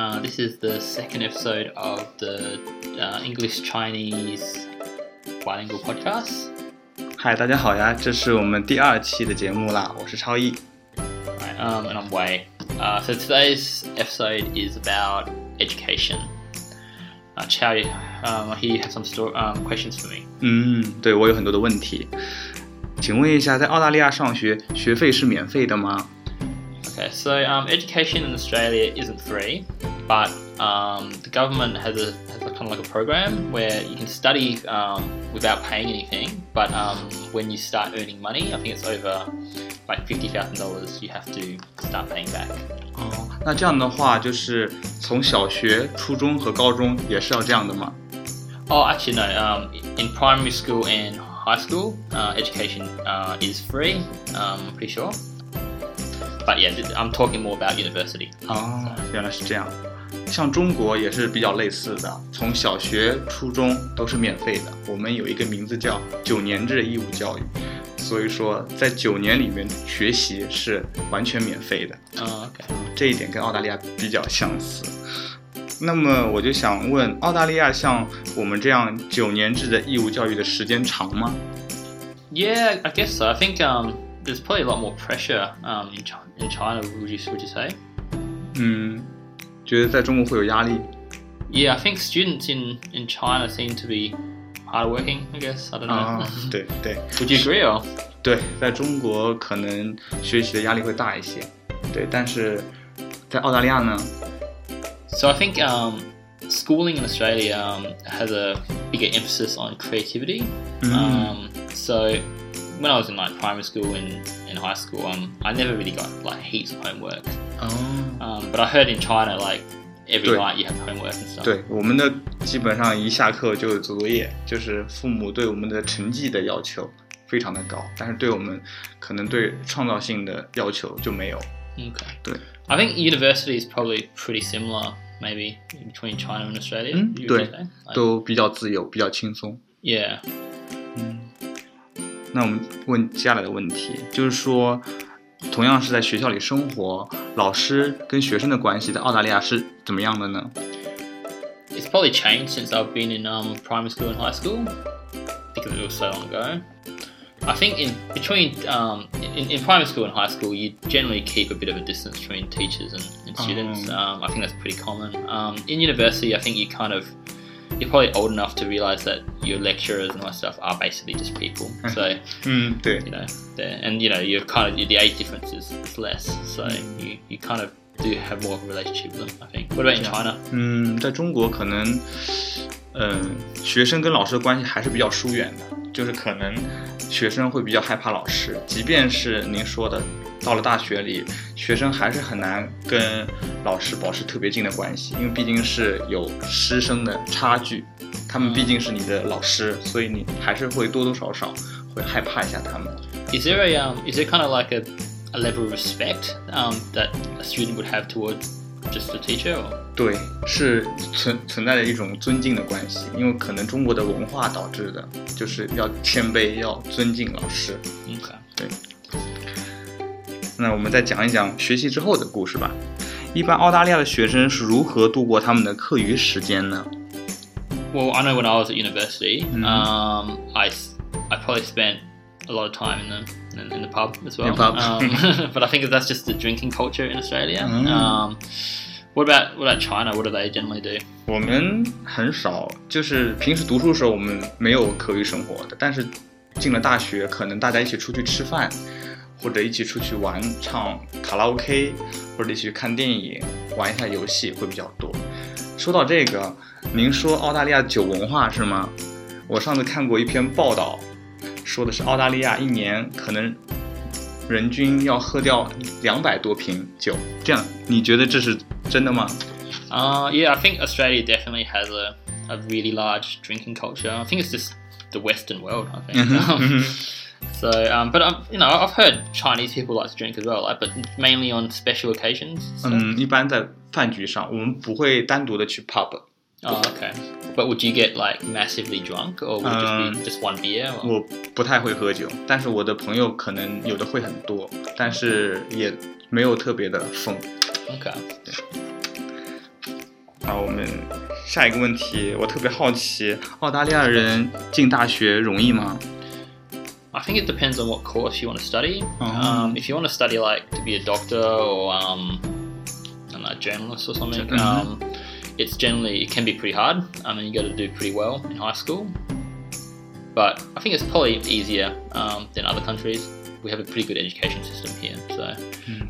Uh, this is the second episode of the uh, English Chinese bilingual podcast. 嗨，大家好呀，这是我们第二期的节目啦，我是超毅。 Right, um, and I'm Wei. Uh, so today's episode is about education. Uh, Chow, um, here you have some sto- um, questions for me. 嗯，对我有很多的问题，请问一下，在澳大利亚上学学费是免费的吗？ Okay, so um, education in Australia isn't free, but um, the government has a has a kind of like a program where you can study um, without paying anything. But um, when you start earning money, I think it's over like fifty thousand dollars, you have to start paying back. 哦，那这样的话，就是从小学、初中和高中也是要这样的吗？ Oh, actually no. Um, in primary school and high school, uh, education uh, is free. Um, I'm pretty sure. But yeah, th- I'm talking more about university. 哦，原来是这样。像中国也是比较类似的，从小学、初中都是免费的。我们有一个名字叫九年制义务教育，所以说在九年里面学习是完全免费的。 Oh, okay. 这一点跟澳大利亚比较相似。那么我就想问，澳大利亚像我们这样九年制的义务教育的时间长吗？ Yeah, I guess so. I think um, there's probably a lot more pressure um, in, Chi- in China. Would you would you say? 嗯，觉得在中国会有压力。 Yeah, I think students in, in China seem to be hardworking. I guess I don't know. 啊，对对 would you agree or? 对，在中国可能学习的压力会大一些，对，但是在澳大利亚呢， So I think um, schooling in Australia um, has a bigger emphasis on creativity. Mm. Um, so when I was in like primary school and in high school, um, I never really got like heaps of homework. 哦， Um, but I heard in China like every Good. night you have homework and stuff. 对，我们的基本上一下课就做作业，就是父母对我们的成绩的要求非常的高，但是对我们可能对创造性的要求就没有。 Okay. 对。 I think university is probably pretty similar, maybe between China and Australia. Mm, you would 对 say? Like- 都比较自由，比较轻松。 yeah. 嗯， 那我们问接下来的问题，就是说，同样是在学校里生活，老师跟学生的关系在澳大利亚是怎么样的呢？ It's probably changed since I've been in um, primary school and high school because it was so long ago. I think in between um, in, in primary school and high school, you generally keep a bit of a distance between teachers and, and students. Oh. Um, I think that's pretty common. Um, in university, I think you kind of you're probably old enough to realize that your lecturers and all that stuff are basically just people. So 嗯，对 you know, they're- and you know, you're kind of the age difference is, is less, so you, you kind of do have more of a relationship with them. I think. What about in Yeah. China? 嗯，在中国可能， 嗯，学生跟老师的关系还是比较疏远的，就是可能学生会比较害怕老师，即便是您说的，到了大学里，学生还是很难跟老师保持特别近的关系，因为毕竟是有师生的差距，他们毕竟是你的老师，所以你还是会多多少少会害怕一下他们。Is there a um, is there kind of like a, a level of respect um, that a student would have towards just the teacher? Or? 对，是存存在着一种尊敬的关系，因为可能中国的文化导致的，就是要谦卑，要尊敬老师。 Okay. 那我们再讲一讲学习之后的故事吧。一般澳大利亚的学生是如何度过他们的课余时间呢？ Well, I know when I was at university, Mhm. um, I s- I probably spent a lot of time in the in, in the pub as well. In pub. Um, but I think that's just the drinking culture in Australia. Mm. Um, what about what about China? What do they generally do? 我们很少，就是平时读书的时候我们没有课余生活的，但是进了大学，可能大家一起出去吃饭，或者一起出去玩、唱卡拉 OK，或者一起去看电影、玩一下游戏会比较多。说到这个，您说澳大利亚酒文化是吗？我上次看过一篇报道， 说的是澳大利亚一年可能人均要喝掉两百多瓶酒，这样你觉得这是真的吗？Uh, yeah, I think Australia definitely has a, a really large drinking culture. I think it's just the Western world. I think. Mhm. so, um, but um, you know, I've heard Chinese people like to drink as well, like, but mainly on special occasions. So. 嗯，一般在饭局上，我们不会单独的去 pub。Oh, okay. But would you get like massively drunk, or would it just be just one beer? Or? 我不太会喝酒，但是我的朋友可能有的会很多，但是也没有特别的疯。 Okay. 好，我们下一个问题，我特别好奇，澳大利亚人进大学容易吗？ I think it depends on what course you want to study. Oh. Um, if you want to study like to be a doctor or um, I don't know, journalist or something, Mhm. um, it's generally it can be pretty hard. I mean, you got to do pretty well in high school. But I think it's probably easier um, than other countries. We have a pretty good education system here. So,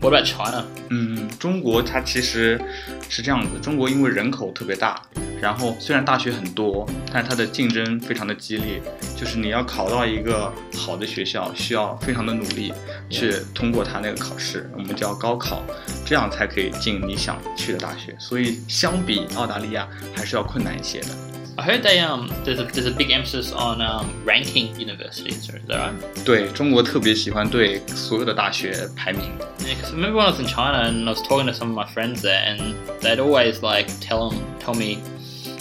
what about China? 嗯，中国它其实是这样子，中国因为人口特别大，然后虽然大学很多，但是它的竞争非常的激烈，就是你要考到一个好的学校，需要非常的努力去通过它那个考试，我们叫高考，这样才可以进你想去的大学。所以相比澳大利亚还是要困难一些的。I heard they um there's a there's a big emphasis on um, ranking universities. Is that right? 对中国特别喜欢对所有的大学排名。 Yeah, 'cause I remember when I was in China and I was talking to some of my friends there, and they'd always like tell 'em- tell me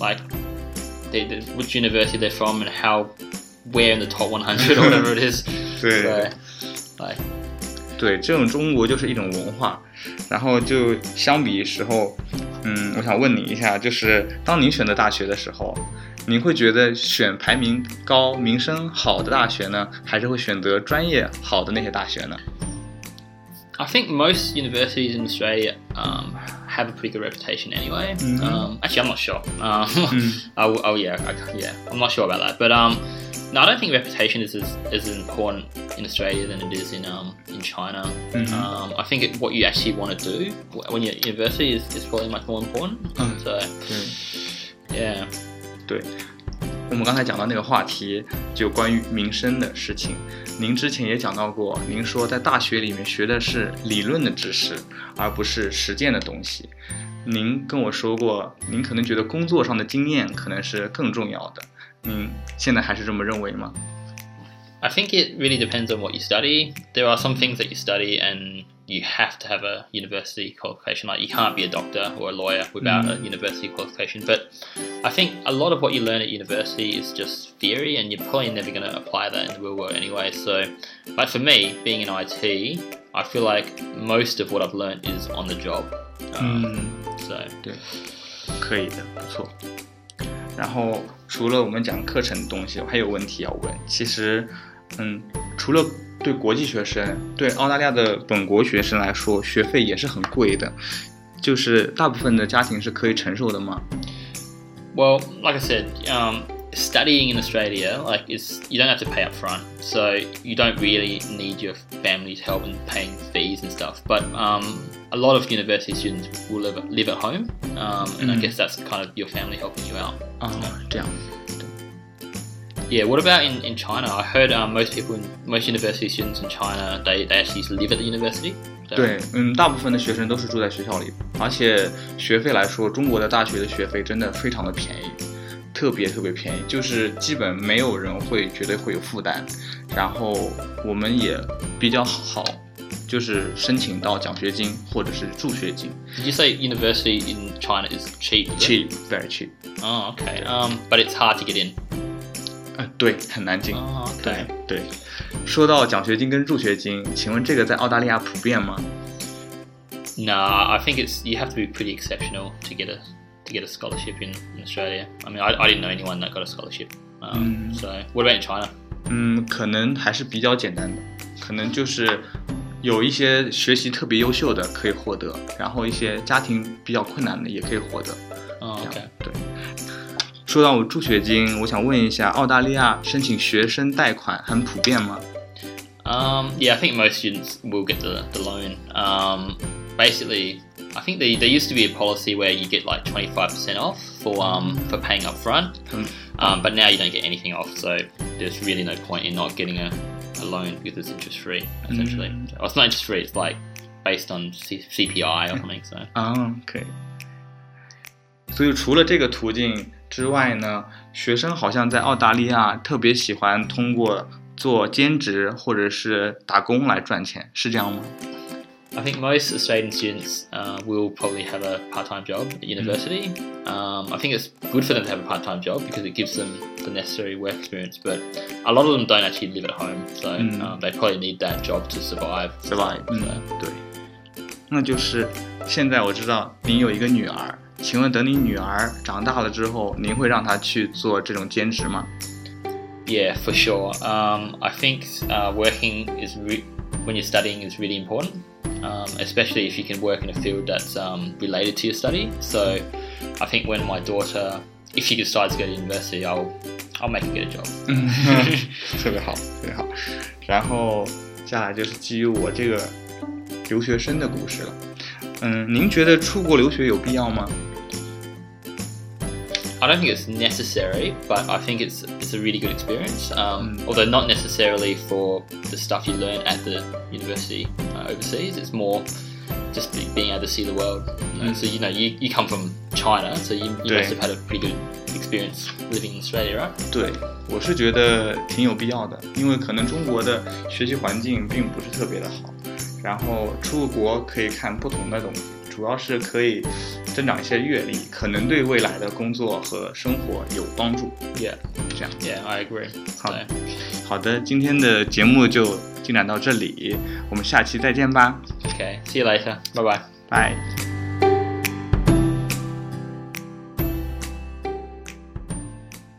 like they, they, which university they're from and how where in the top 100 or whatever it is. 对 So, like 对，这种中国就是一种文化。然后就相比时候， 嗯，我想问你一下，就是当您选择大学的时候，您会觉得选排名高、名声好的大学呢，还是会选择专业好的那些大学呢？ I think most universities in Australia um, have a pretty good reputation anyway. Mhm. Um, actually, I'm not sure. Um, Mm. oh, oh yeah, I, yeah, I'm not sure about that. But um, no, I don't think reputation is as, as important in Australia than it is in um, in China. Mhm. Um, I think it, what you actually want to do when you're at university is, is probably much more important. Mm. So 对 yeah, 对，我们刚才讲到那个话题，就关于民生的事情。您之前也讲到过，您说在大学里面学的是理论的知识，而不是实践的东西。您跟我说过，您可能觉得工作上的经验可能是更重要的。 您现在还是这么认为吗？ I think it really depends on what you study. There are some things that you study and you have to have a university qualification. Like you can't be a doctor or a lawyer without a university qualification. But I think a lot of what you learn at university is just theory, and you're probably never going to apply that in the real world anyway. So, like for me, being in IT, I feel like most of what I've learned is on the job. Um, 嗯。 So 对，可以的，不错。 然后除了我们讲课程的东西，我还有问题要问。其实，嗯，除了对国际学生，对澳大利亚的本国学生来说，学费也是很贵的。就是大部分的家庭是可以承受的吗？Well, like I said, um, studying in Australia, like, is you don't have to pay up front, so you don't really need your family's help in paying fees and stuff. But um, a lot of university students will live live at home, um, and I Mm. guess that's kind of your family helping you out. 啊，这样。 Yeah. What about in, in China? I heard um, most people, in, most university students in China, they, they actually used to live at the university. So- 对，嗯，大部分的学生都是住在学校里，而且学费来说，中国的大学的学费真的非常的便宜， 特别特别便宜，就是基本没有人会觉得会有负担。然后我们也比较好，就是申请到奖学金或者是助学金 Did you say university in China is cheap?，cheap very cheap。Oh, okay. Um, but it's hard to get in. 呃，对，很难进。Oh, 对 okay. 对。说到奖学金跟助学金，请问这个在澳大利亚普遍吗？No, I think it's you have to be pretty exceptional to get a to get a scholarship in, in Australia. I mean, I, I didn't know anyone that got a scholarship. Um, Mm. So, what about in China? 嗯，可能还是比较简单的，可能就是有一些学习特别优秀的可以获得，然后一些家庭比较困难的也可以获得。 Oh, 这 okay. 样对。说到我助学金，我想问一下，澳大利亚申请学生贷款很普遍吗？ Um, yeah, I think most students will get the, the loan. Um, basically, I think there, there used to be a policy where you get like 25% off for um, for paying up front, Hmm. um, but now you don't get anything off. So there's really no point in not getting a, a loan because it's interest free essentially. Mm. Well, it's not interest free. It's like based on C- CPI or something. So. 啊，可以。所以除了这个途径之外呢，学生好像在澳大利亚特别喜欢通过做兼职或者是打工来赚钱，是这样吗？ I think most Australian students uh, will probably have a part-time job at university. Um, I think it's good for them to have a part-time job because it gives them the necessary work experience. But a lot of them don't actually live at home, so Mm. um, they probably need that job to survive. survive，嗯 So,，对。那就是现在我知道您有一个女儿， 请问等你女儿长大了之后，您会让她去做这种兼职吗？ Yeah, for sure. Um, I think uh, working is re- when you're studying is really important, um, especially if you can work in a field that's um, related to your study. So, I think when my daughter, if she decides to go to university, I'll I'll make her get a job. 嗯，特别好，特别好。然后接下来就是基于我这个留学生的故事了。嗯，您觉得出国留学有必要吗？ I don't think it's necessary, but I think it's it's a really good experience. Um, although not necessarily for the stuff you learn at the university uh, overseas. It's more just be, being able to see the world. You know? So you know you, you come from China, so you, you Yeah. must have had a pretty good experience living in Australia, right? 对，我是觉得挺有必要的，因为可能中国的学习环境并不是特别的好，然后出国可以看不同的东西， 主要是可以增长一些阅历，可能对未来的工作和生活有帮助。Yeah, 这样，yeah, I agree. Huh. So, 好的，今天的节目就进展到这里，我们下期再见吧，okay, see you later. Bye bye. 拜。